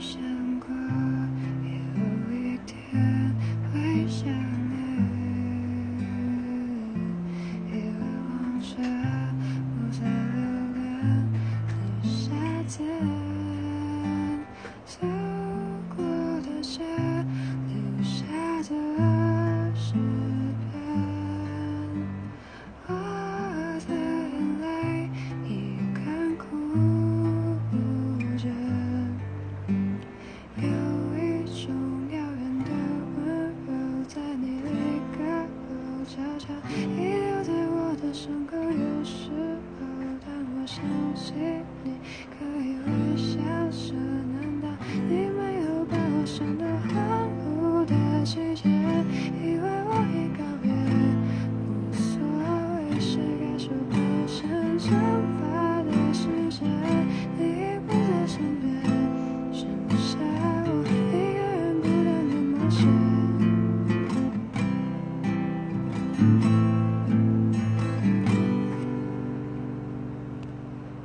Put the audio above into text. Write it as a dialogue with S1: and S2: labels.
S1: precious. 你留在我的伤口，有时候当我想起你，可以微笑。